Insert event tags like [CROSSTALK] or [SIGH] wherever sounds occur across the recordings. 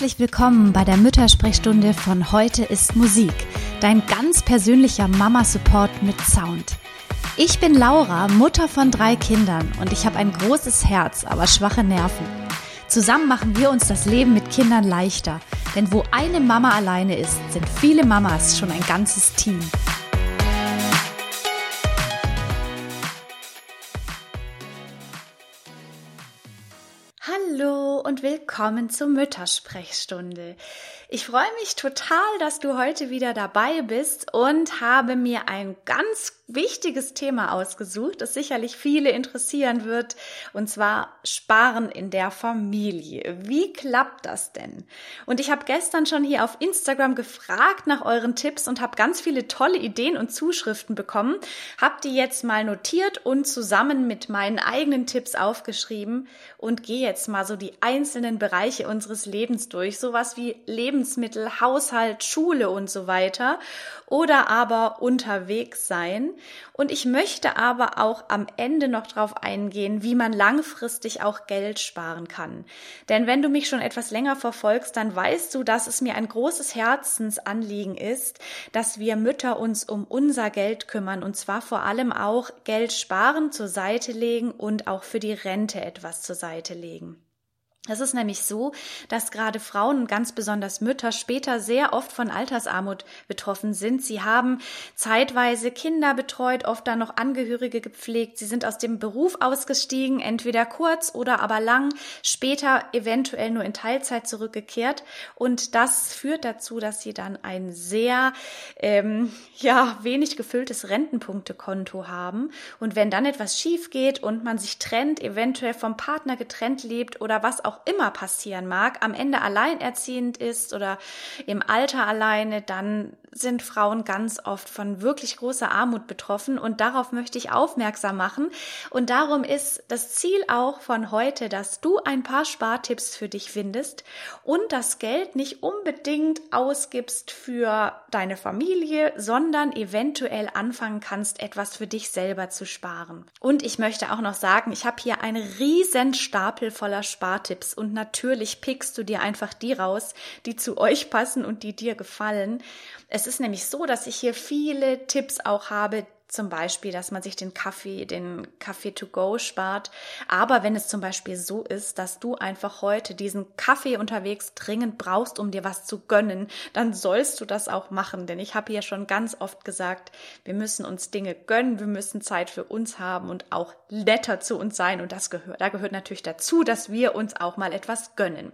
Herzlich willkommen bei der Müttersprechstunde von Heute ist Musik, dein ganz persönlicher Mama-Support mit Sound. Ich bin Laura, Mutter von drei Kindern und ich habe ein großes Herz, aber schwache Nerven. Zusammen machen wir uns das Leben mit Kindern leichter, denn wo eine Mama alleine ist, sind viele Mamas schon ein ganzes Team. Und willkommen zur Müttersprechstunde. Ich freue mich total, dass du heute wieder dabei bist und habe mir ein ganz wichtiges Thema ausgesucht, das sicherlich viele interessieren wird, und zwar Sparen in der Familie. Wie klappt das denn? Und ich habe gestern schon hier auf Instagram gefragt nach euren Tipps und habe ganz viele tolle Ideen und Zuschriften bekommen, habe die jetzt mal notiert und zusammen mit meinen eigenen Tipps aufgeschrieben und gehe jetzt mal so die einzelnen Bereiche unseres Lebens durch, sowas wie Lebensmittel, Haushalt, Schule und so weiter oder aber unterwegs sein. Und ich möchte aber auch am Ende noch darauf eingehen, wie man langfristig auch Geld sparen kann. Denn wenn du mich schon etwas länger verfolgst, dann weißt du, dass es mir ein großes Herzensanliegen ist, dass wir Mütter uns um unser Geld kümmern und zwar vor allem auch Geld sparen, zur Seite legen und auch für die Rente etwas zur Seite legen. Es ist nämlich so, dass gerade Frauen ganz besonders Mütter später sehr oft von Altersarmut betroffen sind. Sie haben zeitweise Kinder betreut, oft dann noch Angehörige gepflegt. Sie sind aus dem Beruf ausgestiegen, entweder kurz oder aber lang, später eventuell nur in Teilzeit zurückgekehrt. Und das führt dazu, dass sie dann ein sehr, ähm, ja, wenig gefülltes Rentenpunktekonto haben. Und wenn dann etwas schief geht und man sich trennt, eventuell vom Partner getrennt lebt oder was auch auch immer passieren mag, am Ende alleinerziehend ist oder im Alter alleine, dann sind Frauen ganz oft von wirklich großer Armut betroffen und darauf möchte ich aufmerksam machen. Und darum ist das Ziel auch von heute, dass du ein paar Spartipps für dich findest und das Geld nicht unbedingt ausgibst für deine Familie, sondern eventuell anfangen kannst, etwas für dich selber zu sparen. Und ich möchte auch noch sagen, ich habe hier einen riesen Stapel voller Spartipps Tipps und natürlich pickst du dir einfach die raus, die zu euch passen und die dir gefallen. Es ist nämlich so, dass ich hier viele Tipps auch habe, zum Beispiel, dass man sich den Kaffee, den Kaffee to go spart. Aber wenn es zum Beispiel so ist, dass du einfach heute diesen Kaffee unterwegs dringend brauchst, um dir was zu gönnen, dann sollst du das auch machen. Denn ich habe ja schon ganz oft gesagt, wir müssen uns Dinge gönnen, wir müssen Zeit für uns haben und auch netter zu uns sein. Und das gehört, da gehört natürlich dazu, dass wir uns auch mal etwas gönnen.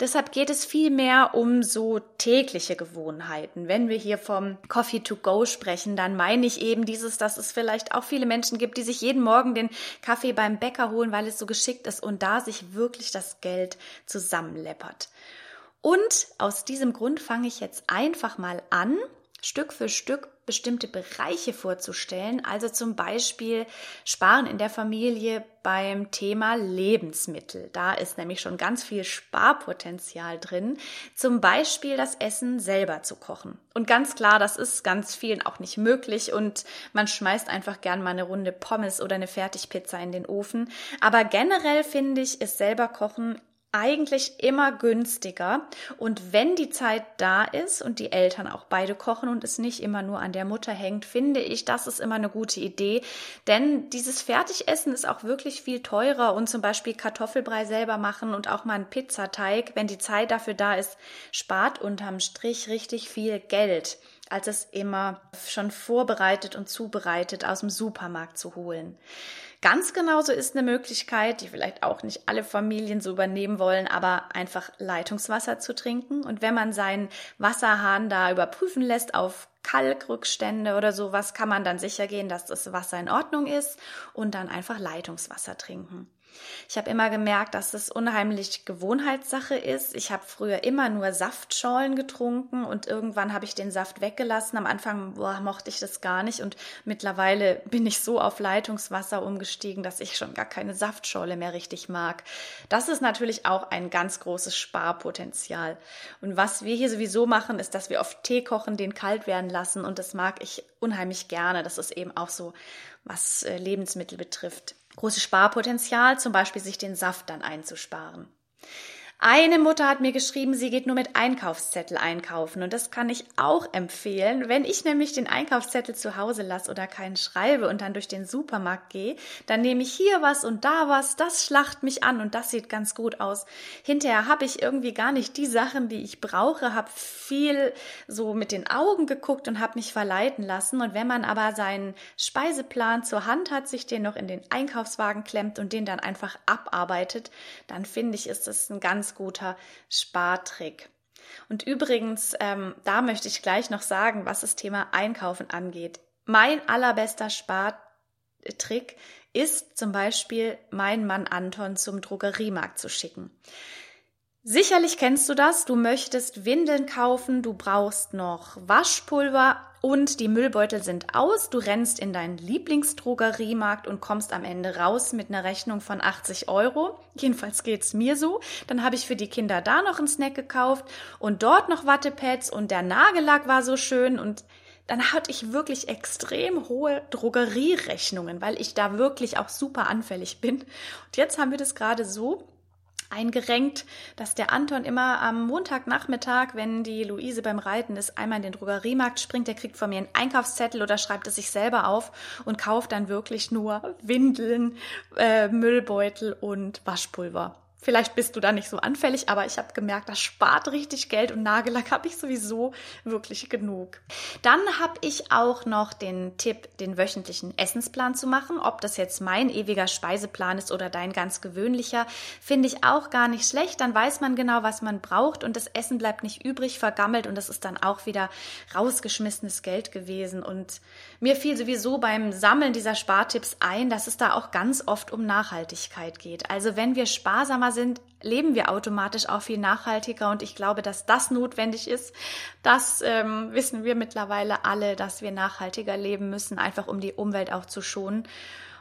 Deshalb geht es viel mehr um so tägliche Gewohnheiten. Wenn wir hier vom Coffee to go sprechen, dann meine ich eben dieses, dass es vielleicht auch viele Menschen gibt, die sich jeden Morgen den Kaffee beim Bäcker holen, weil es so geschickt ist und da sich wirklich das Geld zusammenleppert. Und aus diesem Grund fange ich jetzt einfach mal an, Stück für Stück bestimmte Bereiche vorzustellen, also zum Beispiel Sparen in der Familie beim Thema Lebensmittel. Da ist nämlich schon ganz viel Sparpotenzial drin, zum Beispiel das Essen selber zu kochen. Und ganz klar, das ist ganz vielen auch nicht möglich und man schmeißt einfach gern mal eine Runde Pommes oder eine Fertigpizza in den Ofen. Aber generell finde ich, ist selber kochen eigentlich immer günstiger. Und wenn die Zeit da ist und die Eltern auch beide kochen und es nicht immer nur an der Mutter hängt, finde ich, das ist immer eine gute Idee. Denn dieses Fertigessen ist auch wirklich viel teurer und zum Beispiel Kartoffelbrei selber machen und auch mal einen Pizzateig, wenn die Zeit dafür da ist, spart unterm Strich richtig viel Geld als es immer schon vorbereitet und zubereitet aus dem Supermarkt zu holen. Ganz genauso ist eine Möglichkeit, die vielleicht auch nicht alle Familien so übernehmen wollen, aber einfach Leitungswasser zu trinken. Und wenn man seinen Wasserhahn da überprüfen lässt auf Kalkrückstände oder sowas, kann man dann sicher gehen, dass das Wasser in Ordnung ist und dann einfach Leitungswasser trinken. Ich habe immer gemerkt, dass es unheimlich Gewohnheitssache ist. Ich habe früher immer nur Saftschorlen getrunken und irgendwann habe ich den Saft weggelassen. Am Anfang boah, mochte ich das gar nicht und mittlerweile bin ich so auf Leitungswasser umgestiegen, dass ich schon gar keine Saftschorle mehr richtig mag. Das ist natürlich auch ein ganz großes Sparpotenzial. Und was wir hier sowieso machen, ist, dass wir oft Tee kochen, den kalt werden lassen und das mag ich unheimlich gerne. Das ist eben auch so, was äh, Lebensmittel betrifft großes Sparpotenzial, zum Beispiel sich den Saft dann einzusparen. Eine Mutter hat mir geschrieben, sie geht nur mit Einkaufszettel einkaufen und das kann ich auch empfehlen. Wenn ich nämlich den Einkaufszettel zu Hause lasse oder keinen schreibe und dann durch den Supermarkt gehe, dann nehme ich hier was und da was, das schlacht mich an und das sieht ganz gut aus. Hinterher habe ich irgendwie gar nicht die Sachen, die ich brauche, habe viel so mit den Augen geguckt und habe mich verleiten lassen und wenn man aber seinen Speiseplan zur Hand hat, sich den noch in den Einkaufswagen klemmt und den dann einfach abarbeitet, dann finde ich, ist das ein ganz guter Spartrick. Und übrigens, ähm, da möchte ich gleich noch sagen, was das Thema Einkaufen angeht. Mein allerbester Spartrick ist zum Beispiel, meinen Mann Anton zum Drogeriemarkt zu schicken. Sicherlich kennst du das. Du möchtest Windeln kaufen, du brauchst noch Waschpulver und die Müllbeutel sind aus. Du rennst in deinen Lieblingsdrogeriemarkt und kommst am Ende raus mit einer Rechnung von 80 Euro. Jedenfalls geht's mir so. Dann habe ich für die Kinder da noch einen Snack gekauft und dort noch Wattepads und der Nagellack war so schön und dann hatte ich wirklich extrem hohe Drogerierechnungen, weil ich da wirklich auch super anfällig bin. Und jetzt haben wir das gerade so, eingerenkt, dass der Anton immer am Montagnachmittag, wenn die Luise beim Reiten ist, einmal in den Drogeriemarkt springt, der kriegt von mir einen Einkaufszettel oder schreibt es sich selber auf und kauft dann wirklich nur Windeln, äh, Müllbeutel und Waschpulver. Vielleicht bist du da nicht so anfällig, aber ich habe gemerkt, das spart richtig Geld und Nagellack habe ich sowieso wirklich genug. Dann habe ich auch noch den Tipp, den wöchentlichen Essensplan zu machen. Ob das jetzt mein ewiger Speiseplan ist oder dein ganz gewöhnlicher, finde ich auch gar nicht schlecht. Dann weiß man genau, was man braucht und das Essen bleibt nicht übrig, vergammelt und das ist dann auch wieder rausgeschmissenes Geld gewesen. Und mir fiel sowieso beim Sammeln dieser Spartipps ein, dass es da auch ganz oft um Nachhaltigkeit geht. Also wenn wir sparsamer sind, leben wir automatisch auch viel nachhaltiger. Und ich glaube, dass das notwendig ist. Das ähm, wissen wir mittlerweile alle, dass wir nachhaltiger leben müssen, einfach um die Umwelt auch zu schonen.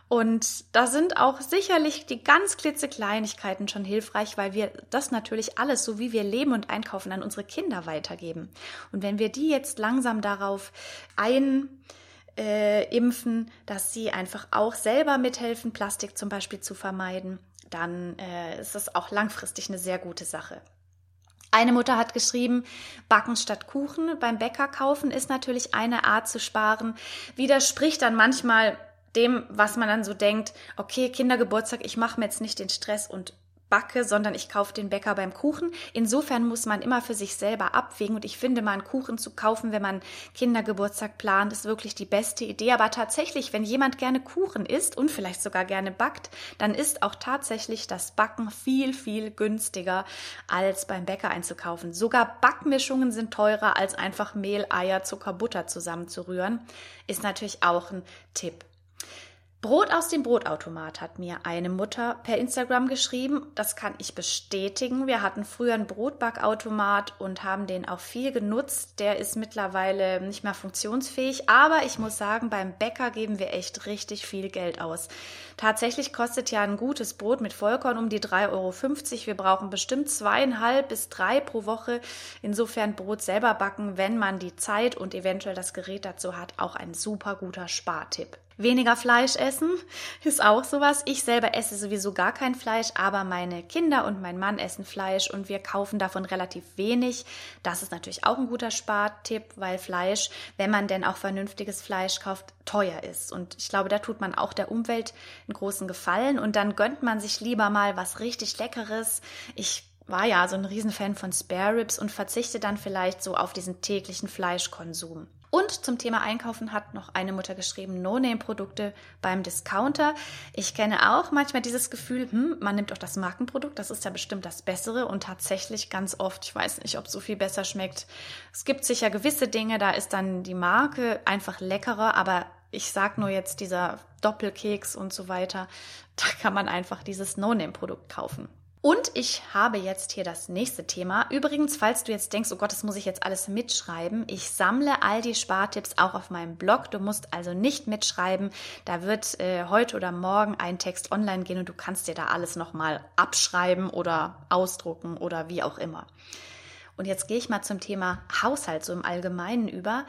Und da sind auch sicherlich die ganz klitzekleinigkeiten schon hilfreich, weil wir das natürlich alles, so wie wir leben und einkaufen, an unsere Kinder weitergeben. Und wenn wir die jetzt langsam darauf ein äh, dass sie einfach auch selber mithelfen, Plastik zum Beispiel zu vermeiden, dann äh, ist das auch langfristig eine sehr gute Sache. Eine Mutter hat geschrieben, Backen statt Kuchen beim Bäcker kaufen ist natürlich eine Art zu sparen, widerspricht dann manchmal dem, was man dann so denkt, okay, Kindergeburtstag, ich mache mir jetzt nicht den Stress und backe, sondern ich kaufe den Bäcker beim Kuchen. Insofern muss man immer für sich selber abwägen und ich finde mal einen Kuchen zu kaufen, wenn man Kindergeburtstag plant, ist wirklich die beste Idee. Aber tatsächlich, wenn jemand gerne Kuchen isst und vielleicht sogar gerne backt, dann ist auch tatsächlich das Backen viel, viel günstiger als beim Bäcker einzukaufen. Sogar Backmischungen sind teurer als einfach Mehl, Eier, Zucker, Butter zusammenzurühren. Ist natürlich auch ein Tipp. Brot aus dem Brotautomat hat mir eine Mutter per Instagram geschrieben. Das kann ich bestätigen. Wir hatten früher einen Brotbackautomat und haben den auch viel genutzt. Der ist mittlerweile nicht mehr funktionsfähig. Aber ich muss sagen, beim Bäcker geben wir echt richtig viel Geld aus. Tatsächlich kostet ja ein gutes Brot mit Vollkorn um die 3,50 Euro. Wir brauchen bestimmt zweieinhalb bis drei pro Woche. Insofern Brot selber backen, wenn man die Zeit und eventuell das Gerät dazu hat, auch ein super guter Spartipp. Weniger Fleisch essen [LAUGHS] ist auch sowas. Ich selber esse sowieso gar kein Fleisch, aber meine Kinder und mein Mann essen Fleisch und wir kaufen davon relativ wenig. Das ist natürlich auch ein guter Spartipp, weil Fleisch, wenn man denn auch vernünftiges Fleisch kauft, teuer ist. Und ich glaube, da tut man auch der Umwelt einen großen Gefallen und dann gönnt man sich lieber mal was richtig Leckeres. Ich war ja so ein Riesenfan von Spare Ribs und verzichte dann vielleicht so auf diesen täglichen Fleischkonsum. Und zum Thema Einkaufen hat noch eine Mutter geschrieben, No-Name-Produkte beim Discounter. Ich kenne auch manchmal dieses Gefühl, hm, man nimmt auch das Markenprodukt, das ist ja bestimmt das Bessere und tatsächlich ganz oft, ich weiß nicht, ob es so viel besser schmeckt. Es gibt sicher gewisse Dinge, da ist dann die Marke einfach leckerer, aber ich sag nur jetzt dieser Doppelkeks und so weiter, [LAUGHS] da kann man einfach dieses No-Name-Produkt kaufen. Und ich habe jetzt hier das nächste Thema. Übrigens, falls du jetzt denkst, oh Gott, das muss ich jetzt alles mitschreiben, ich sammle all die Spartipps auch auf meinem Blog. Du musst also nicht mitschreiben. Da wird äh, heute oder morgen ein Text online gehen und du kannst dir da alles nochmal abschreiben oder ausdrucken oder wie auch immer. Und jetzt gehe ich mal zum Thema Haushalt so im Allgemeinen über.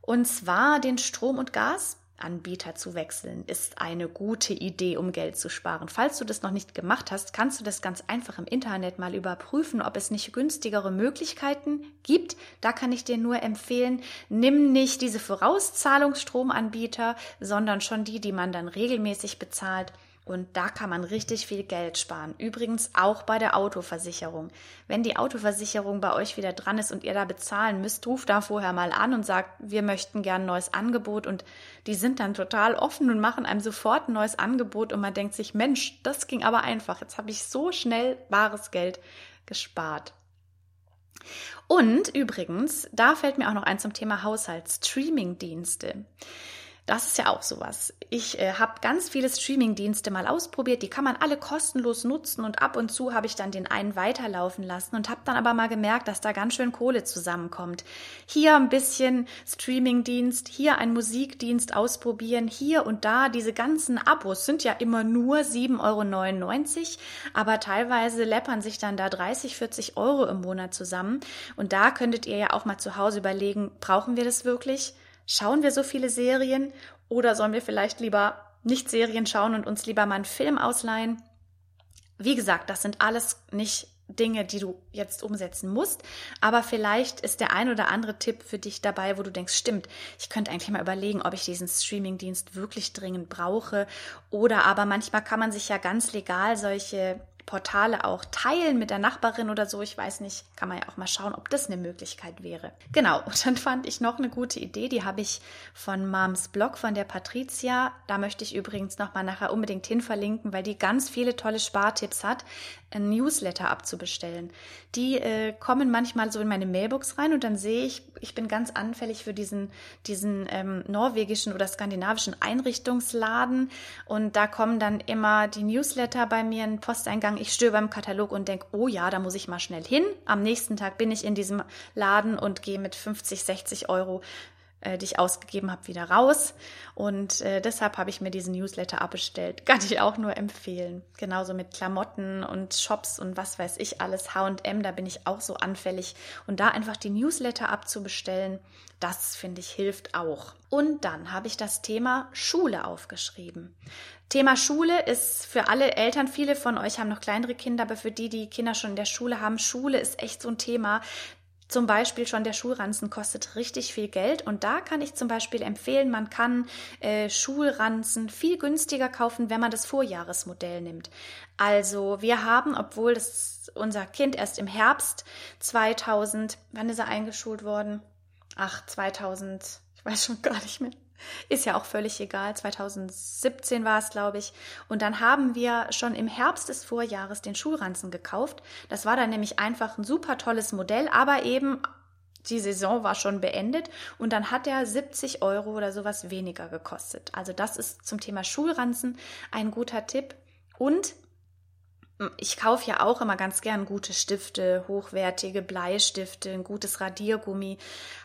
Und zwar den Strom und Gas Anbieter zu wechseln, ist eine gute Idee, um Geld zu sparen. Falls du das noch nicht gemacht hast, kannst du das ganz einfach im Internet mal überprüfen, ob es nicht günstigere Möglichkeiten gibt. Da kann ich dir nur empfehlen, nimm nicht diese Vorauszahlungsstromanbieter, sondern schon die, die man dann regelmäßig bezahlt und da kann man richtig viel Geld sparen. Übrigens auch bei der Autoversicherung. Wenn die Autoversicherung bei euch wieder dran ist und ihr da bezahlen müsst, ruft da vorher mal an und sagt, wir möchten gern ein neues Angebot. Und die sind dann total offen und machen einem sofort ein neues Angebot. Und man denkt sich, Mensch, das ging aber einfach. Jetzt habe ich so schnell bares Geld gespart. Und übrigens, da fällt mir auch noch ein zum Thema Haushaltsstreaming-Dienste. Das ist ja auch sowas. Ich äh, habe ganz viele Streaming-Dienste mal ausprobiert, die kann man alle kostenlos nutzen und ab und zu habe ich dann den einen weiterlaufen lassen und habe dann aber mal gemerkt, dass da ganz schön Kohle zusammenkommt. Hier ein bisschen Streaming-Dienst, hier ein Musikdienst ausprobieren, hier und da diese ganzen Abos sind ja immer nur 7,99 Euro, aber teilweise läppern sich dann da 30, 40 Euro im Monat zusammen und da könntet ihr ja auch mal zu Hause überlegen, brauchen wir das wirklich? Schauen wir so viele Serien oder sollen wir vielleicht lieber nicht Serien schauen und uns lieber mal einen Film ausleihen? Wie gesagt, das sind alles nicht Dinge, die du jetzt umsetzen musst, aber vielleicht ist der ein oder andere Tipp für dich dabei, wo du denkst, stimmt, ich könnte eigentlich mal überlegen, ob ich diesen Streamingdienst wirklich dringend brauche oder aber manchmal kann man sich ja ganz legal solche Portale auch teilen mit der Nachbarin oder so. Ich weiß nicht, kann man ja auch mal schauen, ob das eine Möglichkeit wäre. Genau, [LAUGHS] und dann fand ich noch eine gute Idee, die habe ich von Moms Blog von der Patricia. Da möchte ich übrigens noch mal nachher unbedingt hin verlinken, weil die ganz viele tolle Spartipps hat, Newsletter abzubestellen. Die äh, kommen manchmal so in meine Mailbox rein und dann sehe ich, ich bin ganz anfällig für diesen, diesen ähm, norwegischen oder skandinavischen Einrichtungsladen und da kommen dann immer die Newsletter bei mir in Posteingang ich störe beim Katalog und denke, oh ja, da muss ich mal schnell hin. Am nächsten Tag bin ich in diesem Laden und gehe mit 50, 60 Euro äh, die ich ausgegeben habe, wieder raus. Und äh, deshalb habe ich mir diesen Newsletter abbestellt. [LAUGHS] Kann ich auch nur empfehlen. Genauso mit Klamotten und Shops und was weiß ich alles. HM, da bin ich auch so anfällig. Und da einfach die Newsletter abzubestellen, das finde ich hilft auch. Und dann habe ich das Thema Schule aufgeschrieben. Thema Schule ist für alle Eltern, viele von euch haben noch kleinere Kinder, aber für die, die Kinder schon in der Schule haben, Schule ist echt so ein Thema. Zum Beispiel schon der Schulranzen kostet richtig viel Geld und da kann ich zum Beispiel empfehlen, man kann äh, Schulranzen viel günstiger kaufen, wenn man das Vorjahresmodell nimmt. Also wir haben, obwohl das unser Kind erst im Herbst 2000, wann ist er eingeschult worden? Ach, 2000, ich weiß schon gar nicht mehr. Ist ja auch völlig egal. 2017 war es, glaube ich. Und dann haben wir schon im Herbst des Vorjahres den Schulranzen gekauft. Das war dann nämlich einfach ein super tolles Modell, aber eben die Saison war schon beendet und dann hat er 70 Euro oder sowas weniger gekostet. Also das ist zum Thema Schulranzen ein guter Tipp. Und ich kaufe ja auch immer ganz gern gute Stifte, hochwertige Bleistifte, ein gutes Radiergummi.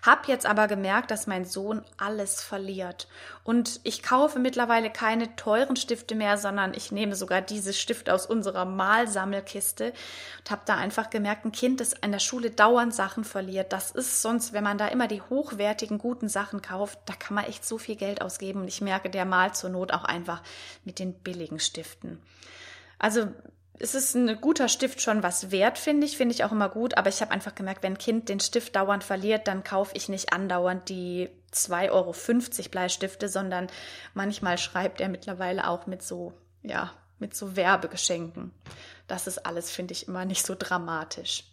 Hab jetzt aber gemerkt, dass mein Sohn alles verliert. Und ich kaufe mittlerweile keine teuren Stifte mehr, sondern ich nehme sogar diese Stifte aus unserer Malsammelkiste und habe da einfach gemerkt, ein Kind, das in der Schule dauernd Sachen verliert, das ist sonst, wenn man da immer die hochwertigen, guten Sachen kauft, da kann man echt so viel Geld ausgeben. Und ich merke, der malt zur Not auch einfach mit den billigen Stiften. Also es ist ein guter Stift schon was wert, finde ich, finde ich auch immer gut, aber ich habe einfach gemerkt, wenn ein Kind den Stift dauernd verliert, dann kaufe ich nicht andauernd die 2,50 Euro Bleistifte, sondern manchmal schreibt er mittlerweile auch mit so, ja, mit so Werbegeschenken. Das ist alles, finde ich, immer nicht so dramatisch.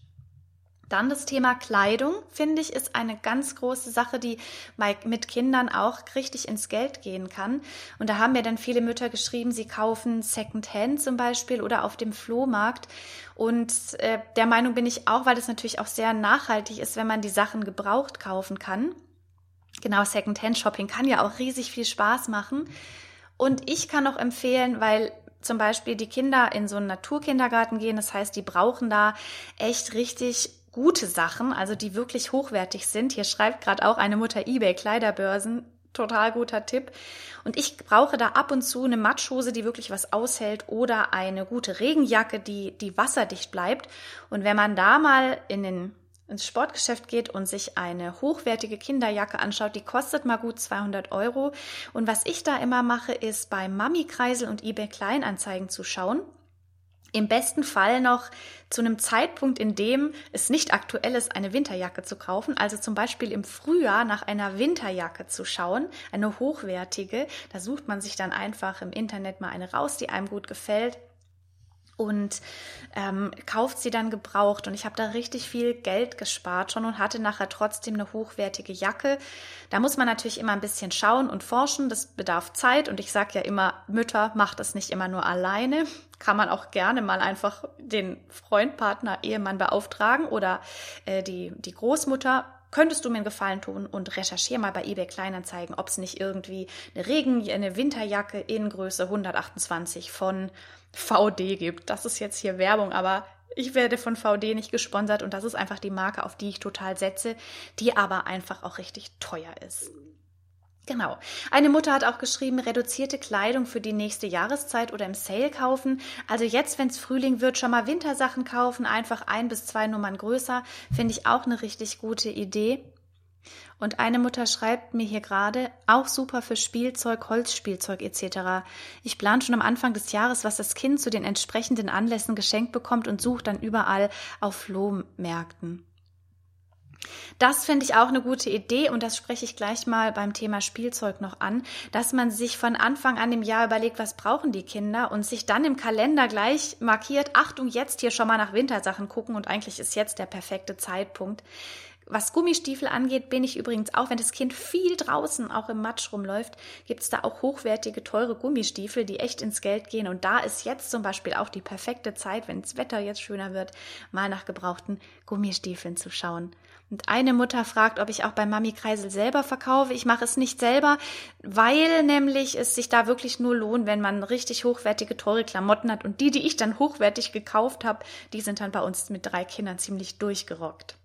Dann das Thema Kleidung, finde ich, ist eine ganz große Sache, die mit Kindern auch richtig ins Geld gehen kann. Und da haben mir dann viele Mütter geschrieben, sie kaufen Secondhand zum Beispiel oder auf dem Flohmarkt. Und äh, der Meinung bin ich auch, weil das natürlich auch sehr nachhaltig ist, wenn man die Sachen gebraucht kaufen kann. Genau, Secondhand-Shopping kann ja auch riesig viel Spaß machen. Und ich kann auch empfehlen, weil zum Beispiel die Kinder in so einen Naturkindergarten gehen, das heißt, die brauchen da echt richtig gute Sachen, also die wirklich hochwertig sind. Hier schreibt gerade auch eine Mutter eBay Kleiderbörsen. Total guter Tipp. Und ich brauche da ab und zu eine Matschhose, die wirklich was aushält oder eine gute Regenjacke, die, die wasserdicht bleibt. Und wenn man da mal in den ins Sportgeschäft geht und sich eine hochwertige Kinderjacke anschaut, die kostet mal gut 200 Euro. Und was ich da immer mache, ist bei Mami Kreisel und eBay Kleinanzeigen zu schauen. Im besten Fall noch zu einem Zeitpunkt, in dem es nicht aktuell ist, eine Winterjacke zu kaufen. Also zum Beispiel im Frühjahr nach einer Winterjacke zu schauen, eine hochwertige. Da sucht man sich dann einfach im Internet mal eine raus, die einem gut gefällt und ähm, kauft sie dann gebraucht. Und ich habe da richtig viel Geld gespart schon und hatte nachher trotzdem eine hochwertige Jacke. Da muss man natürlich immer ein bisschen schauen und forschen. Das bedarf Zeit. Und ich sage ja immer, Mütter macht es nicht immer nur alleine. [LAUGHS] Kann man auch gerne mal einfach den Freund, Partner, Ehemann beauftragen oder äh, die, die Großmutter könntest du mir einen Gefallen tun und recherchiere mal bei eBay Kleinanzeigen, ob es nicht irgendwie eine Regen, eine Winterjacke in Größe 128 von VD gibt. Das ist jetzt hier Werbung, aber ich werde von VD nicht gesponsert und das ist einfach die Marke, auf die ich total setze, die aber einfach auch richtig teuer ist. Genau. Eine Mutter hat auch geschrieben, reduzierte Kleidung für die nächste Jahreszeit oder im Sale kaufen. Also jetzt, wenn es Frühling wird, schon mal Wintersachen kaufen, einfach ein bis zwei Nummern größer, finde ich auch eine richtig gute Idee. Und eine Mutter schreibt mir hier gerade, auch super für Spielzeug, Holzspielzeug etc. Ich plane schon am Anfang des Jahres, was das Kind zu den entsprechenden Anlässen geschenkt bekommt und suche dann überall auf Flohmärkten. Das finde ich auch eine gute Idee und das spreche ich gleich mal beim Thema Spielzeug noch an, dass man sich von Anfang an im Jahr überlegt, was brauchen die Kinder und sich dann im Kalender gleich markiert, Achtung, jetzt hier schon mal nach Wintersachen gucken und eigentlich ist jetzt der perfekte Zeitpunkt. Was Gummistiefel angeht, bin ich übrigens auch, wenn das Kind viel draußen auch im Matsch rumläuft, gibt es da auch hochwertige, teure Gummistiefel, die echt ins Geld gehen. Und da ist jetzt zum Beispiel auch die perfekte Zeit, wenn das Wetter jetzt schöner wird, mal nach gebrauchten Gummistiefeln zu schauen. Und eine Mutter fragt, ob ich auch bei Mami Kreisel selber verkaufe. Ich mache es nicht selber, weil nämlich es sich da wirklich nur lohnt, wenn man richtig hochwertige, teure Klamotten hat. Und die, die ich dann hochwertig gekauft habe, die sind dann bei uns mit drei Kindern ziemlich durchgerockt.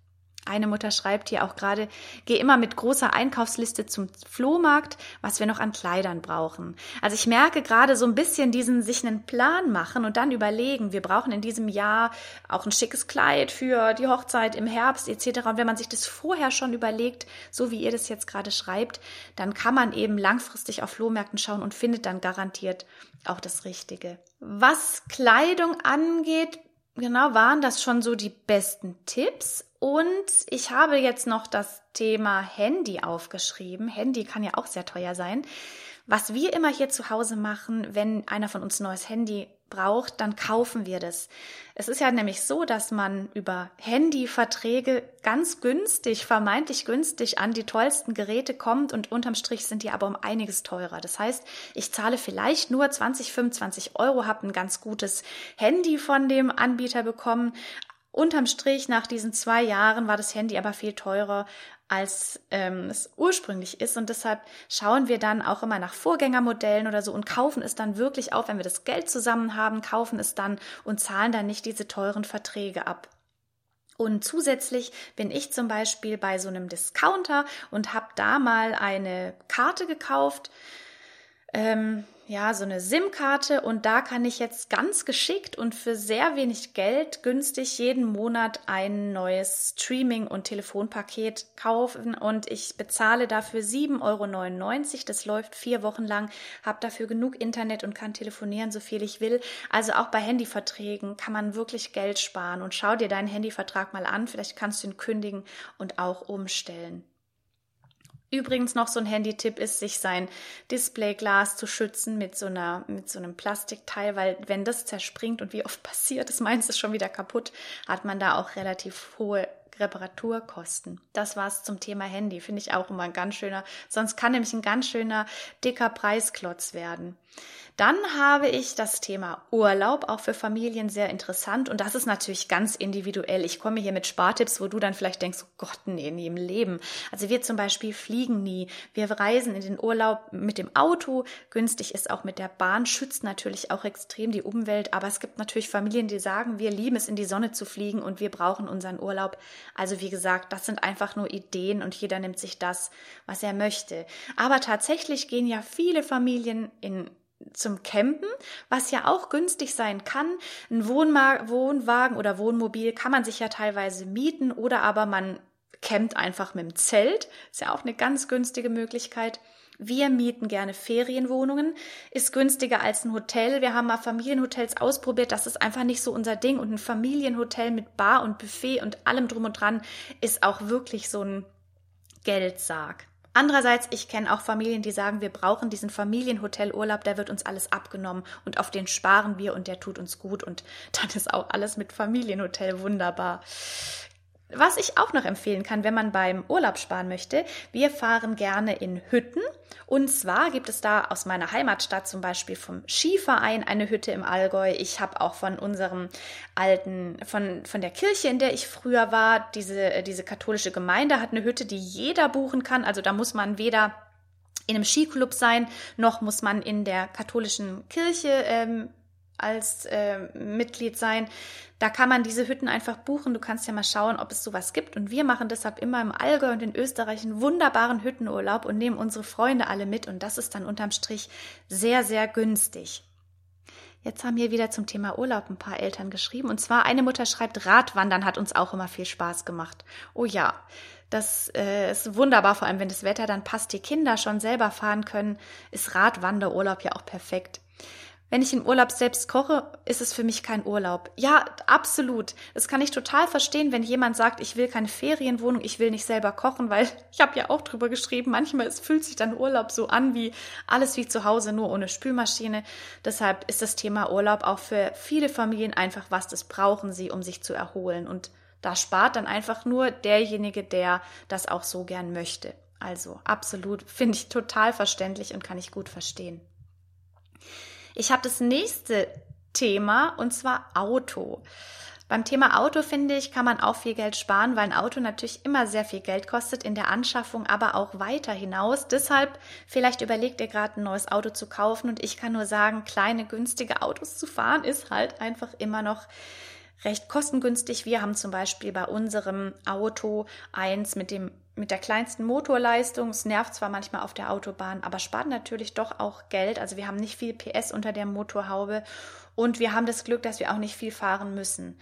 Eine Mutter schreibt hier auch gerade, geh immer mit großer Einkaufsliste zum Flohmarkt, was wir noch an Kleidern brauchen. Also ich merke gerade so ein bisschen diesen sich einen Plan machen und dann überlegen, wir brauchen in diesem Jahr auch ein schickes Kleid für die Hochzeit im Herbst etc. Und wenn man sich das vorher schon überlegt, so wie ihr das jetzt gerade schreibt, dann kann man eben langfristig auf Flohmärkten schauen und findet dann garantiert auch das Richtige. Was Kleidung angeht, genau waren das schon so die besten Tipps. Und ich habe jetzt noch das Thema Handy aufgeschrieben. Handy kann ja auch sehr teuer sein. Was wir immer hier zu Hause machen, wenn einer von uns ein neues Handy braucht, dann kaufen wir das. Es ist ja nämlich so, dass man über Handyverträge ganz günstig, vermeintlich günstig an die tollsten Geräte kommt und unterm Strich sind die aber um einiges teurer. Das heißt, ich zahle vielleicht nur 20, 25 Euro, habe ein ganz gutes Handy von dem Anbieter bekommen, Unterm Strich nach diesen zwei Jahren war das Handy aber viel teurer, als ähm, es ursprünglich ist. Und deshalb schauen wir dann auch immer nach Vorgängermodellen oder so und kaufen es dann wirklich auf, wenn wir das Geld zusammen haben, kaufen es dann und zahlen dann nicht diese teuren Verträge ab. Und zusätzlich bin ich zum Beispiel bei so einem Discounter und habe da mal eine Karte gekauft. Ähm, ja, so eine SIM-Karte und da kann ich jetzt ganz geschickt und für sehr wenig Geld günstig jeden Monat ein neues Streaming- und Telefonpaket kaufen und ich bezahle dafür 7,99 Euro. Das läuft vier Wochen lang, habe dafür genug Internet und kann telefonieren, so viel ich will. Also auch bei Handyverträgen kann man wirklich Geld sparen und schau dir deinen Handyvertrag mal an. Vielleicht kannst du ihn kündigen und auch umstellen. Übrigens noch so ein Handy-Tipp ist, sich sein Displayglas zu schützen mit so einer, mit so einem Plastikteil, weil wenn das zerspringt und wie oft [LAUGHS] passiert, das meins ist schon wieder kaputt, hat man da auch relativ hohe Reparaturkosten. Das war's zum Thema Handy. Finde ich auch immer ein ganz schöner, sonst kann nämlich ein ganz schöner dicker Preisklotz werden. Dann habe ich das Thema Urlaub, auch für Familien sehr interessant. Und das ist natürlich ganz individuell. Ich komme hier mit Spartipps, wo du dann vielleicht denkst, oh Gott, nee, nie im Leben. Also wir zum Beispiel fliegen nie. Wir reisen in den Urlaub mit dem Auto. Günstig ist auch mit der Bahn, schützt natürlich auch extrem die Umwelt. Aber es gibt natürlich Familien, die sagen, wir lieben es, in die Sonne zu fliegen und wir brauchen unseren Urlaub. Also wie gesagt, das sind einfach nur Ideen und jeder nimmt sich das, was er möchte. Aber tatsächlich gehen ja viele Familien in zum Campen, was ja auch günstig sein kann. Ein Wohnma Wohnwagen oder Wohnmobil kann man sich ja teilweise mieten oder aber man campt einfach mit dem Zelt. Ist ja auch eine ganz günstige Möglichkeit. Wir mieten gerne Ferienwohnungen, ist günstiger als ein Hotel. Wir haben mal Familienhotels ausprobiert, das ist einfach nicht so unser Ding. Und ein Familienhotel mit Bar und Buffet und allem drum und dran ist auch wirklich so ein Geldsarg. Andererseits, ich kenne auch Familien, die sagen, wir brauchen diesen Familienhotelurlaub, der wird uns alles abgenommen und auf den sparen wir und der tut uns gut und dann ist auch alles mit Familienhotel wunderbar. Was ich auch noch empfehlen kann, wenn man beim Urlaub sparen möchte, wir fahren gerne in Hütten. Und zwar gibt es da aus meiner Heimatstadt zum Beispiel vom Skiverein eine Hütte im Allgäu. Ich habe auch von unserem alten, von, von der Kirche, in der ich früher war, diese, diese katholische Gemeinde hat eine Hütte, die jeder buchen kann. Also da muss man weder in einem Skiclub sein, noch muss man in der katholischen Kirche ähm, als äh, Mitglied sein. Da kann man diese Hütten einfach buchen. Du kannst ja mal schauen, ob es sowas gibt. Und wir machen deshalb immer im Allgäu und in Österreich einen wunderbaren Hüttenurlaub und nehmen unsere Freunde alle mit. Und das ist dann unterm Strich sehr, sehr günstig. Jetzt haben hier wieder zum Thema Urlaub ein paar Eltern geschrieben. Und zwar eine Mutter schreibt, Radwandern hat uns auch immer viel Spaß gemacht. Oh ja, das äh, ist wunderbar, vor allem wenn das Wetter dann passt, die Kinder schon selber fahren können, ist Radwanderurlaub ja auch perfekt. Wenn ich im Urlaub selbst koche, ist es für mich kein Urlaub. Ja, absolut. Das kann ich total verstehen, wenn jemand sagt, ich will keine Ferienwohnung, ich will nicht selber kochen, weil [LAUGHS] ich habe ja auch drüber geschrieben, manchmal es fühlt sich dann Urlaub so an wie alles wie zu Hause, nur ohne Spülmaschine. Deshalb ist das Thema Urlaub auch für viele Familien einfach was, das brauchen sie, um sich zu erholen. Und da spart dann einfach nur derjenige, der das auch so gern möchte. Also absolut, finde ich total verständlich und kann ich gut verstehen. Ich habe das nächste Thema und zwar Auto. Beim Thema Auto finde ich, kann man auch viel Geld sparen, weil ein Auto natürlich immer sehr viel Geld kostet in der Anschaffung, aber auch weiter hinaus. Deshalb vielleicht überlegt ihr gerade ein neues Auto zu kaufen und ich kann nur sagen, kleine günstige Autos zu fahren ist halt einfach immer noch recht kostengünstig. Wir haben zum Beispiel bei unserem Auto eins mit dem mit der kleinsten Motorleistung. Es nervt zwar manchmal auf der Autobahn, aber spart natürlich doch auch Geld. Also wir haben nicht viel PS unter der Motorhaube und wir haben das Glück, dass wir auch nicht viel fahren müssen.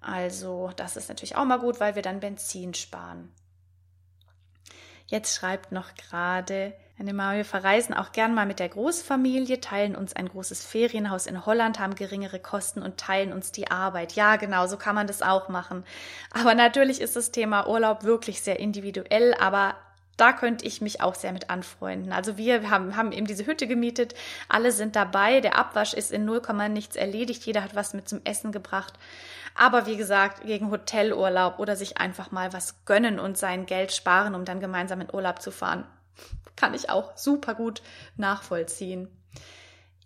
Also das ist natürlich auch mal gut, weil wir dann Benzin sparen. Jetzt schreibt noch gerade Mama, wir verreisen auch gern mal mit der Großfamilie, teilen uns ein großes Ferienhaus in Holland, haben geringere Kosten und teilen uns die Arbeit. Ja, genau, so kann man das auch machen. Aber natürlich ist das Thema Urlaub wirklich sehr individuell, aber da könnte ich mich auch sehr mit anfreunden. Also wir haben, haben eben diese Hütte gemietet, alle sind dabei, der Abwasch ist in 0, nichts erledigt, jeder hat was mit zum Essen gebracht. Aber wie gesagt, gegen Hotelurlaub oder sich einfach mal was gönnen und sein Geld sparen, um dann gemeinsam in Urlaub zu fahren, kann ich auch super gut nachvollziehen.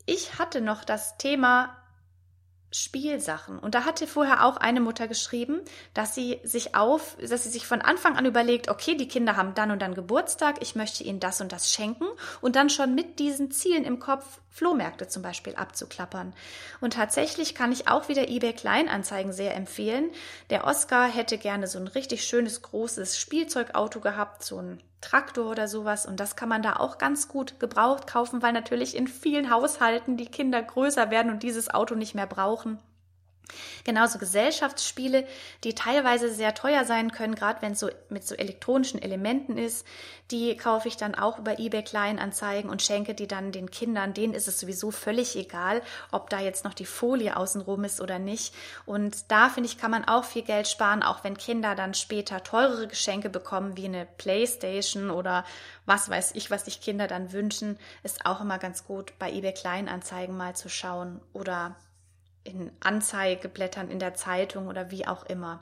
Ich hatte noch das Thema Spielsachen. Und da hatte vorher auch eine Mutter geschrieben, dass sie sich auf, dass sie sich von Anfang an überlegt, okay, die Kinder haben dann und dann Geburtstag, ich möchte ihnen das und das schenken und dann schon mit diesen Zielen im Kopf Flohmärkte zum Beispiel abzuklappern. Und tatsächlich kann ich auch wieder eBay Kleinanzeigen sehr empfehlen. Der Oscar hätte gerne so ein richtig schönes großes Spielzeugauto gehabt, so ein Traktor oder sowas. Und das kann man da auch ganz gut gebraucht kaufen, weil natürlich in vielen Haushalten die Kinder größer werden und dieses Auto nicht mehr brauchen. Genauso Gesellschaftsspiele, die teilweise sehr teuer sein können, gerade wenn es so mit so elektronischen Elementen ist, die kaufe ich dann auch über eBay Kleinanzeigen und schenke die dann den Kindern. Denen ist es sowieso völlig egal, ob da jetzt noch die Folie außenrum ist oder nicht. Und da finde ich, kann man auch viel Geld sparen, auch wenn Kinder dann später teurere Geschenke bekommen, wie eine Playstation oder was weiß ich, was sich Kinder dann wünschen, ist auch immer ganz gut, bei eBay Kleinanzeigen mal zu schauen oder in Anzeigeblättern in der Zeitung oder wie auch immer.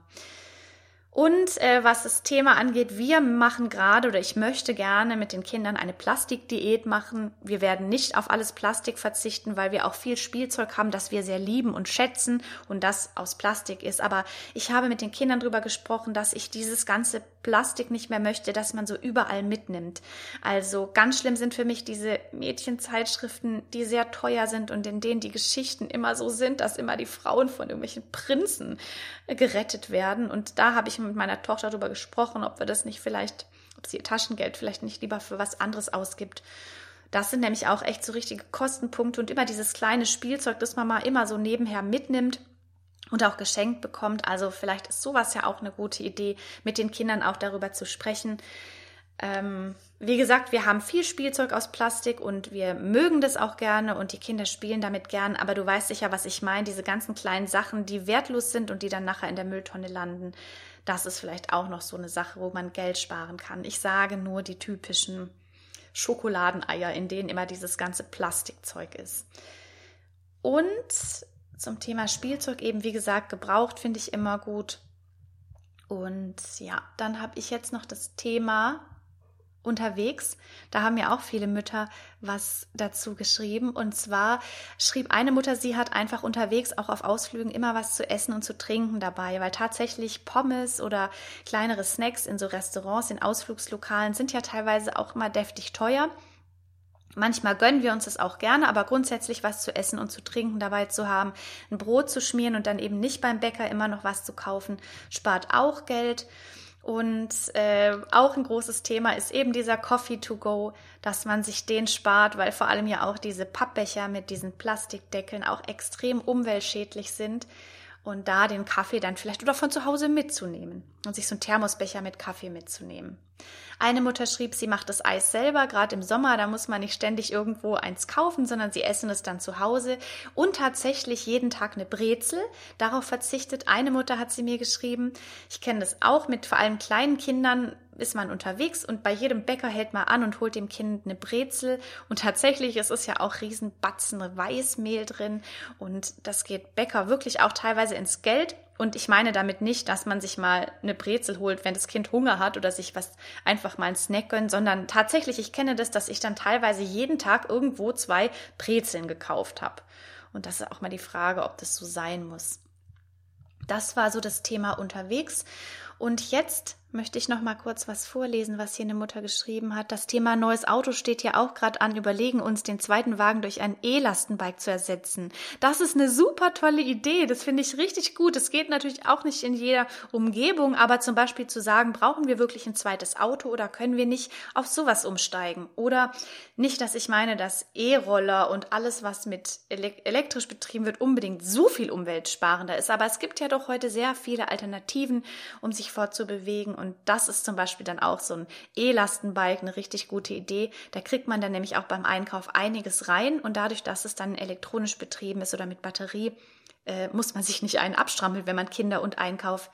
Und äh, was das Thema angeht, wir machen gerade oder ich möchte gerne mit den Kindern eine Plastikdiät machen. Wir werden nicht auf alles Plastik verzichten, weil wir auch viel Spielzeug haben, das wir sehr lieben und schätzen und das aus Plastik ist. Aber ich habe mit den Kindern darüber gesprochen, dass ich dieses ganze Plastik nicht mehr möchte, dass man so überall mitnimmt. Also ganz schlimm sind für mich diese Mädchenzeitschriften, die sehr teuer sind und in denen die Geschichten immer so sind, dass immer die Frauen von irgendwelchen Prinzen gerettet werden. Und da habe ich mit meiner Tochter darüber gesprochen, ob wir das nicht vielleicht, ob sie ihr Taschengeld vielleicht nicht lieber für was anderes ausgibt. Das sind nämlich auch echt so richtige Kostenpunkte und immer dieses kleine Spielzeug, das man mal immer so nebenher mitnimmt und auch geschenkt bekommt. Also vielleicht ist sowas ja auch eine gute Idee, mit den Kindern auch darüber zu sprechen. Ähm, wie gesagt, wir haben viel Spielzeug aus Plastik und wir mögen das auch gerne und die Kinder spielen damit gern, aber du weißt sicher, was ich meine, diese ganzen kleinen Sachen, die wertlos sind und die dann nachher in der Mülltonne landen, das ist vielleicht auch noch so eine Sache, wo man Geld sparen kann. Ich sage nur die typischen Schokoladeneier, in denen immer dieses ganze Plastikzeug ist. Und zum Thema Spielzeug eben, wie gesagt, gebraucht finde ich immer gut. Und ja, dann habe ich jetzt noch das Thema unterwegs. Da haben ja auch viele Mütter was dazu geschrieben. Und zwar schrieb eine Mutter, sie hat einfach unterwegs auch auf Ausflügen immer was zu essen und zu trinken dabei, weil tatsächlich Pommes oder kleinere Snacks in so Restaurants, in Ausflugslokalen sind ja teilweise auch immer deftig teuer. Manchmal gönnen wir uns das auch gerne, aber grundsätzlich was zu essen und zu trinken dabei zu haben, ein Brot zu schmieren und dann eben nicht beim Bäcker immer noch was zu kaufen, spart auch Geld. Und äh, auch ein großes Thema ist eben dieser Coffee to go, dass man sich den spart, weil vor allem ja auch diese Pappbecher mit diesen Plastikdeckeln auch extrem umweltschädlich sind. Und da den Kaffee dann vielleicht oder von zu Hause mitzunehmen und sich so einen Thermosbecher mit Kaffee mitzunehmen. Eine Mutter schrieb, sie macht das Eis selber, gerade im Sommer, da muss man nicht ständig irgendwo eins kaufen, sondern sie essen es dann zu Hause und tatsächlich jeden Tag eine Brezel. Darauf verzichtet eine Mutter, hat sie mir geschrieben. Ich kenne das auch mit vor allem kleinen Kindern ist man unterwegs und bei jedem Bäcker hält man an und holt dem Kind eine Brezel. Und tatsächlich ist es ja auch Riesenbatzen Weißmehl drin. Und das geht Bäcker wirklich auch teilweise ins Geld. Und ich meine damit nicht, dass man sich mal eine Brezel holt, wenn das Kind Hunger hat oder sich was einfach mal ein Snack gönnt, sondern tatsächlich, ich kenne das, dass ich dann teilweise jeden Tag irgendwo zwei Brezeln gekauft habe. Und das ist auch mal die Frage, ob das so sein muss. Das war so das Thema unterwegs. Und jetzt möchte ich noch mal kurz was vorlesen, was hier eine Mutter geschrieben hat. Das Thema neues Auto steht ja auch gerade an. Überlegen uns, den zweiten Wagen durch ein E-Lastenbike zu ersetzen. Das ist eine super tolle Idee. Das finde ich richtig gut. Es geht natürlich auch nicht in jeder Umgebung, aber zum Beispiel zu sagen, brauchen wir wirklich ein zweites Auto oder können wir nicht auf sowas umsteigen? Oder nicht, dass ich meine, dass E-Roller und alles, was mit elektrisch betrieben wird, unbedingt so viel umweltsparender ist. Aber es gibt ja doch heute sehr viele Alternativen, um sich fortzubewegen und das ist zum Beispiel dann auch so ein E-Lastenbike, eine richtig gute Idee. Da kriegt man dann nämlich auch beim Einkauf einiges rein und dadurch, dass es dann elektronisch betrieben ist oder mit Batterie, äh, muss man [LAUGHS] sich nicht einen abstrampeln, wenn man Kinder und Einkauf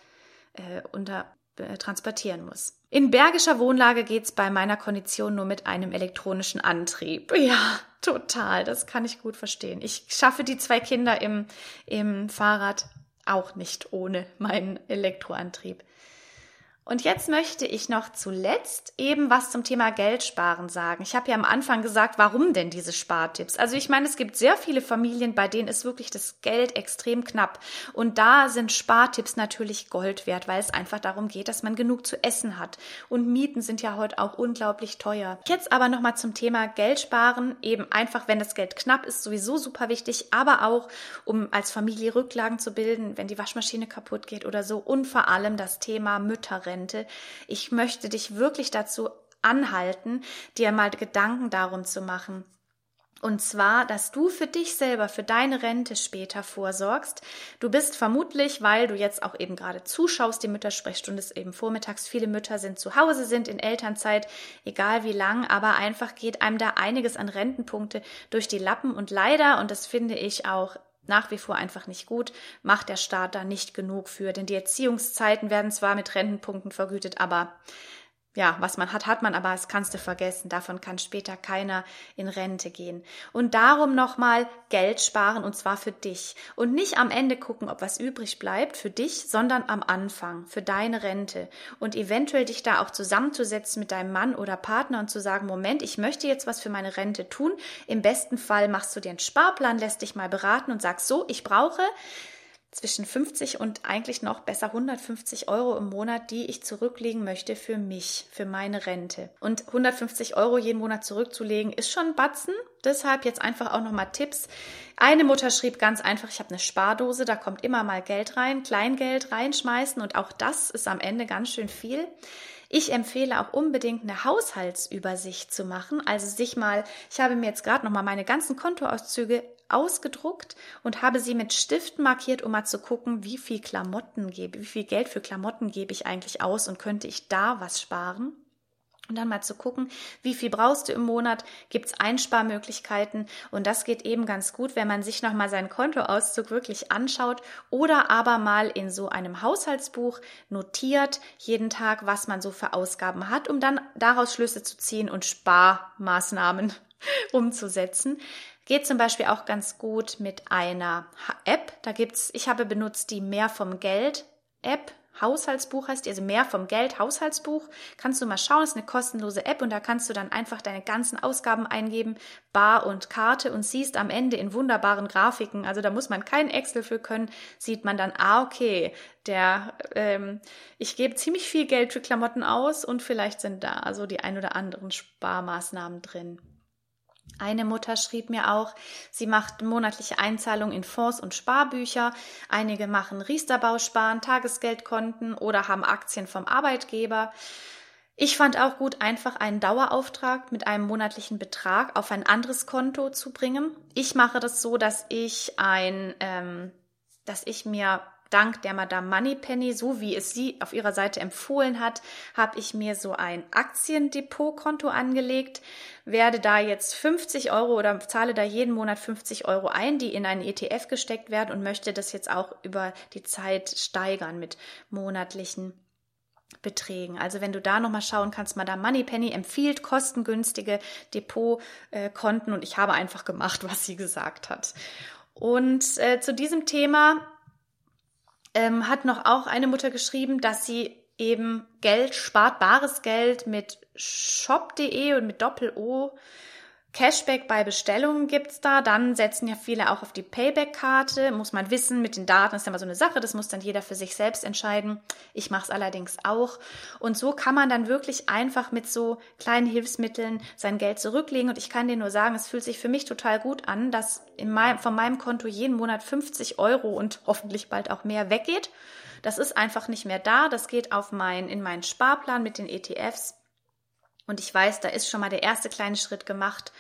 äh, unter äh, transportieren muss. In bergischer Wohnlage geht's bei meiner Kondition nur mit einem elektronischen Antrieb. [LAUGHS] Ja, total. Das kann ich gut verstehen. Ich schaffe die zwei Kinder im, im Fahrrad auch nicht ohne meinen Elektroantrieb. Und jetzt möchte ich noch zuletzt eben was zum Thema Geldsparen sagen. Ich habe ja am Anfang gesagt, warum denn diese Spartipps? Also ich meine, es gibt sehr viele Familien, bei denen ist wirklich das Geld extrem knapp. Und da sind Spartipps natürlich Gold wert, weil es einfach darum geht, dass man genug zu essen hat. Und Mieten sind ja heute auch unglaublich teuer. Jetzt aber nochmal zum Thema Geldsparen. Eben einfach, wenn das Geld knapp ist, sowieso super wichtig, aber auch, um als Familie Rücklagen zu bilden, wenn die Waschmaschine kaputt geht oder so. Und vor allem das Thema Mütterrente. Rente. Ich möchte dich wirklich dazu anhalten, dir mal Gedanken darum zu machen. Und zwar, dass du für dich selber, für deine Rente später vorsorgst. Du bist vermutlich, weil du jetzt auch eben gerade zuschaust, die Müttersprechstunde ist eben vormittags, viele Mütter sind zu Hause, sind in Elternzeit, egal wie lang, aber einfach geht einem da einiges an Rentenpunkte durch die Lappen und leider, und das finde ich auch nach wie vor einfach nicht gut, macht der Staat da nicht genug für, denn die Erziehungszeiten werden zwar mit Rentenpunkten vergütet, aber ja, was man hat, hat man, aber das kannst du vergessen. Davon kann später keiner in Rente gehen. Und darum nochmal Geld sparen und zwar für dich. Und nicht am Ende gucken, ob was übrig bleibt für dich, sondern am Anfang für deine Rente. Und eventuell dich da auch zusammenzusetzen mit deinem Mann oder Partner und zu sagen, Moment, ich möchte jetzt was für meine Rente tun. Im besten Fall machst du dir einen Sparplan, lässt dich mal beraten und sagst so, ich brauche zwischen 50 und eigentlich noch besser 150 Euro im Monat, die ich zurücklegen möchte für mich, für meine Rente. Und 150 Euro jeden Monat zurückzulegen ist schon Batzen. Deshalb jetzt einfach auch nochmal Tipps. Eine Mutter schrieb ganz einfach, ich habe eine Spardose, da kommt immer mal Geld rein, Kleingeld reinschmeißen und auch das ist am Ende ganz schön viel. Ich empfehle auch unbedingt eine Haushaltsübersicht zu machen, also sich mal, ich habe mir jetzt gerade noch mal meine ganzen Kontoauszüge ausgedruckt und habe sie mit Stiften markiert, um mal zu gucken, wie viel Klamotten gebe, wie viel Geld für Klamotten gebe ich eigentlich aus und könnte ich da was sparen? Und dann mal zu gucken, wie viel brauchst du im Monat, gibt es Einsparmöglichkeiten und das geht eben ganz gut, wenn man sich nochmal seinen Kontoauszug wirklich anschaut oder aber mal in so einem Haushaltsbuch notiert jeden Tag, was man so für Ausgaben hat, um dann daraus Schlüsse zu ziehen und Sparmaßnahmen [LAUGHS] umzusetzen. Geht zum Beispiel auch ganz gut mit einer App. Da gibt's, ich habe benutzt die Mehr vom Geld App. Haushaltsbuch heißt die, also mehr vom Geld Haushaltsbuch. Kannst du mal schauen, ist eine kostenlose App und da kannst du dann einfach deine ganzen Ausgaben eingeben, Bar und Karte und siehst am Ende in wunderbaren Grafiken, also da muss man kein Excel für können, sieht man dann, ah, okay, der, ähm, ich gebe ziemlich viel Geld für Klamotten aus und vielleicht sind da also die ein oder anderen Sparmaßnahmen drin. Eine Mutter schrieb mir auch, sie macht monatliche Einzahlungen in Fonds und Sparbücher. Einige machen Riesterbausparen, Tagesgeldkonten oder haben Aktien vom Arbeitgeber. Ich fand auch gut, einfach einen Dauerauftrag mit einem monatlichen Betrag auf ein anderes Konto zu bringen. Ich mache das so, dass ich ein, ähm, dass ich mir dank der Madame Moneypenny, so wie es sie auf ihrer Seite empfohlen hat, habe ich mir so ein Aktiendepotkonto angelegt, werde da jetzt 50 Euro oder zahle da jeden Monat 50 Euro ein, die in einen ETF gesteckt werden und möchte das jetzt auch über die Zeit steigern mit monatlichen Beträgen. Also wenn du da nochmal schauen kannst, Madame Moneypenny empfiehlt kostengünstige Depotkonten und ich habe einfach gemacht, [LAUGHS] was sie gesagt hat. Und äh, zu diesem Thema ähm, hat noch auch eine Mutter geschrieben, dass sie eben Geld spart, bares Geld mit shop.de und mit Doppel-O. Cashback bei Bestellungen gibt's da. Dann setzen ja viele auch auf die Payback-Karte. Muss man wissen, mit den Daten ist ja immer so eine Sache. Das muss dann jeder für sich selbst entscheiden. Ich mache es allerdings auch. Und so kann man dann wirklich einfach mit so kleinen Hilfsmitteln sein Geld zurücklegen. Und ich kann dir nur sagen, es fühlt sich für mich total gut an, dass in meinem, von meinem Konto jeden Monat 50 Euro und [LAUGHS] hoffentlich bald auch mehr weggeht. Das ist einfach nicht mehr da. Das geht auf mein, in meinen Sparplan mit den ETFs. Und ich weiß, da ist schon mal der erste kleine Schritt gemacht.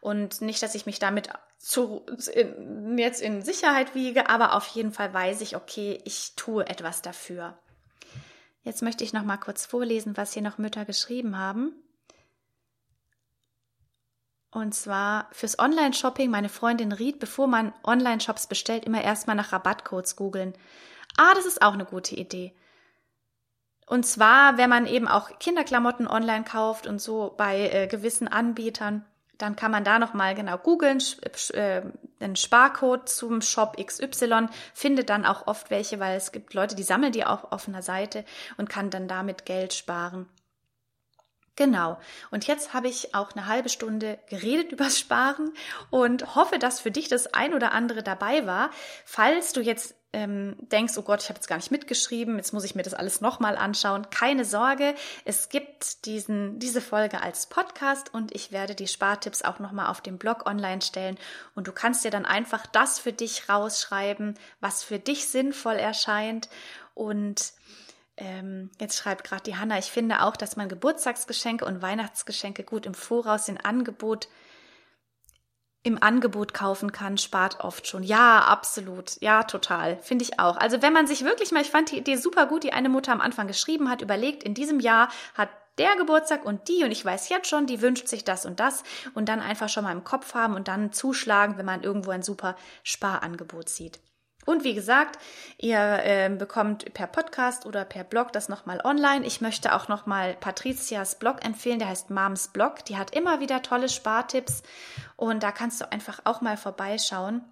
Und nicht, dass ich mich damit zu, in, jetzt in Sicherheit wiege, aber auf jeden Fall weiß ich, okay, ich tue etwas dafür. Jetzt möchte ich noch mal kurz vorlesen, was hier noch Mütter geschrieben haben. Und zwar fürs Online-Shopping, meine Freundin riet, bevor man Online-Shops bestellt, immer erstmal nach Rabattcodes googeln. Ah, das ist auch eine gute Idee. Und zwar, wenn man eben auch Kinderklamotten online kauft und so bei äh, gewissen Anbietern, dann kann man da nochmal genau googeln, äh, einen Sparcode zum Shop XY, findet dann auch oft welche, weil es gibt Leute, die sammeln die auch auf einer Seite und kann dann damit Geld sparen. Genau. Und jetzt habe ich auch eine halbe Stunde geredet [LAUGHS] übers Sparen und hoffe, dass für dich das ein oder andere dabei war. Falls du jetzt ähm, denkst, oh Gott, ich habe jetzt gar nicht mitgeschrieben, jetzt muss ich mir das alles nochmal anschauen. Keine Sorge, es gibt diesen, diese Folge als Podcast und ich werde die Spartipps auch nochmal auf dem Blog online stellen und du kannst dir dann einfach das für dich rausschreiben, was für dich sinnvoll erscheint und ähm, jetzt schreibt gerade die Hanna, ich finde auch, dass man Geburtstagsgeschenke und Weihnachtsgeschenke gut im Voraus in Angebot im Angebot kaufen kann, spart oft schon. Ja, absolut. Ja, total. Finde ich auch. Also wenn man sich wirklich mal, ich fand die Idee super gut, die eine Mutter am Anfang geschrieben hat, überlegt, in diesem Jahr hat der Geburtstag und die und ich weiß jetzt schon, die wünscht sich das und das und dann einfach schon mal im Kopf haben und dann zuschlagen, wenn man irgendwo ein super Sparangebot sieht. Und wie gesagt, ihr äh, bekommt per Podcast oder per Blog das nochmal online. Ich möchte auch nochmal Patrizias Blog empfehlen, der heißt Moms Blog. Die hat immer wieder tolle Spartipps und da kannst du einfach auch mal vorbeischauen.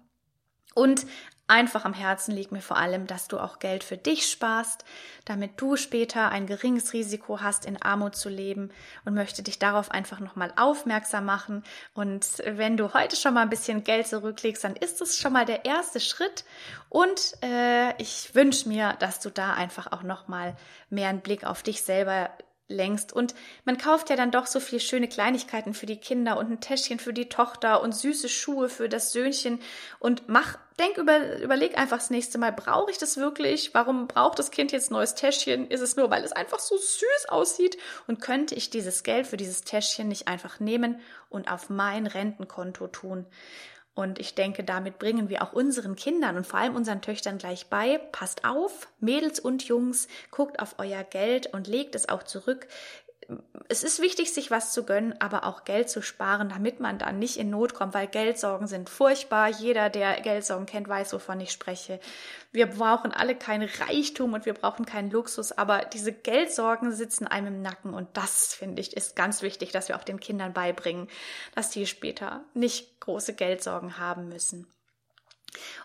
Und einfach am Herzen liegt mir vor allem, dass du auch Geld für dich sparst, damit du später ein geringes Risiko hast, in Armut zu leben und möchte dich darauf einfach nochmal aufmerksam machen. Und wenn du heute schon mal ein bisschen Geld zurücklegst, dann ist es schon mal der erste Schritt. Und äh, ich wünsche mir, dass du da einfach auch nochmal mehr einen Blick auf dich selber längst. Und man kauft ja dann doch so viel schöne Kleinigkeiten für die Kinder und ein Täschchen für die Tochter und süße Schuhe für das Söhnchen und mach, denk über, überleg einfach das nächste Mal, brauche ich das wirklich? Warum braucht das Kind jetzt neues Täschchen? Ist es nur, weil es einfach so süß aussieht? Und könnte ich dieses Geld für dieses Täschchen nicht einfach nehmen und auf mein Rentenkonto tun? Und ich denke, damit bringen wir auch unseren Kindern und vor allem unseren Töchtern gleich bei, passt auf, Mädels und Jungs, guckt auf euer Geld und legt es auch zurück es ist wichtig, sich was zu gönnen, aber auch Geld zu sparen, damit man dann nicht in Not kommt, weil Geldsorgen sind furchtbar. Jeder, der Geldsorgen kennt, weiß, wovon ich spreche. Wir brauchen alle keinen Reichtum und wir brauchen keinen Luxus, aber diese Geldsorgen sitzen einem im Nacken und das, finde ich, ist ganz wichtig, dass wir auch den Kindern beibringen, dass die später nicht große Geldsorgen haben müssen.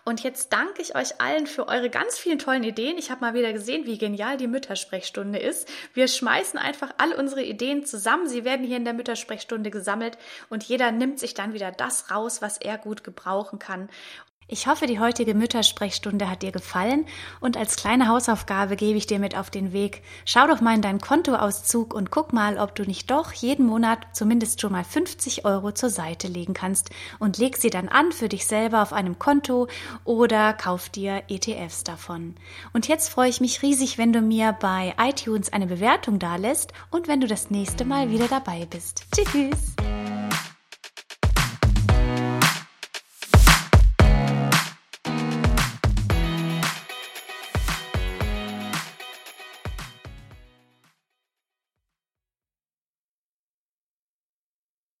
Und jetzt danke ich euch allen für eure ganz vielen tollen Ideen. Ich habe mal wieder gesehen, wie genial die Müttersprechstunde ist. Wir schmeißen einfach all unsere Ideen zusammen. Sie werden hier in der Müttersprechstunde gesammelt und jeder nimmt sich dann wieder das raus, was er gut gebrauchen kann. Ich hoffe, die heutige Müttersprechstunde hat dir gefallen und als kleine Hausaufgabe gebe ich dir mit auf den Weg. Schau doch mal in deinen Kontoauszug und guck mal, ob du nicht doch jeden Monat zumindest schon mal 50 Euro zur Seite legen kannst und leg sie dann an für dich selber auf einem Konto oder kauf dir ETFs davon. Und jetzt freue ich mich riesig, wenn du mir bei iTunes eine Bewertung dalässt und wenn du das nächste Mal wieder dabei bist. Tschüss!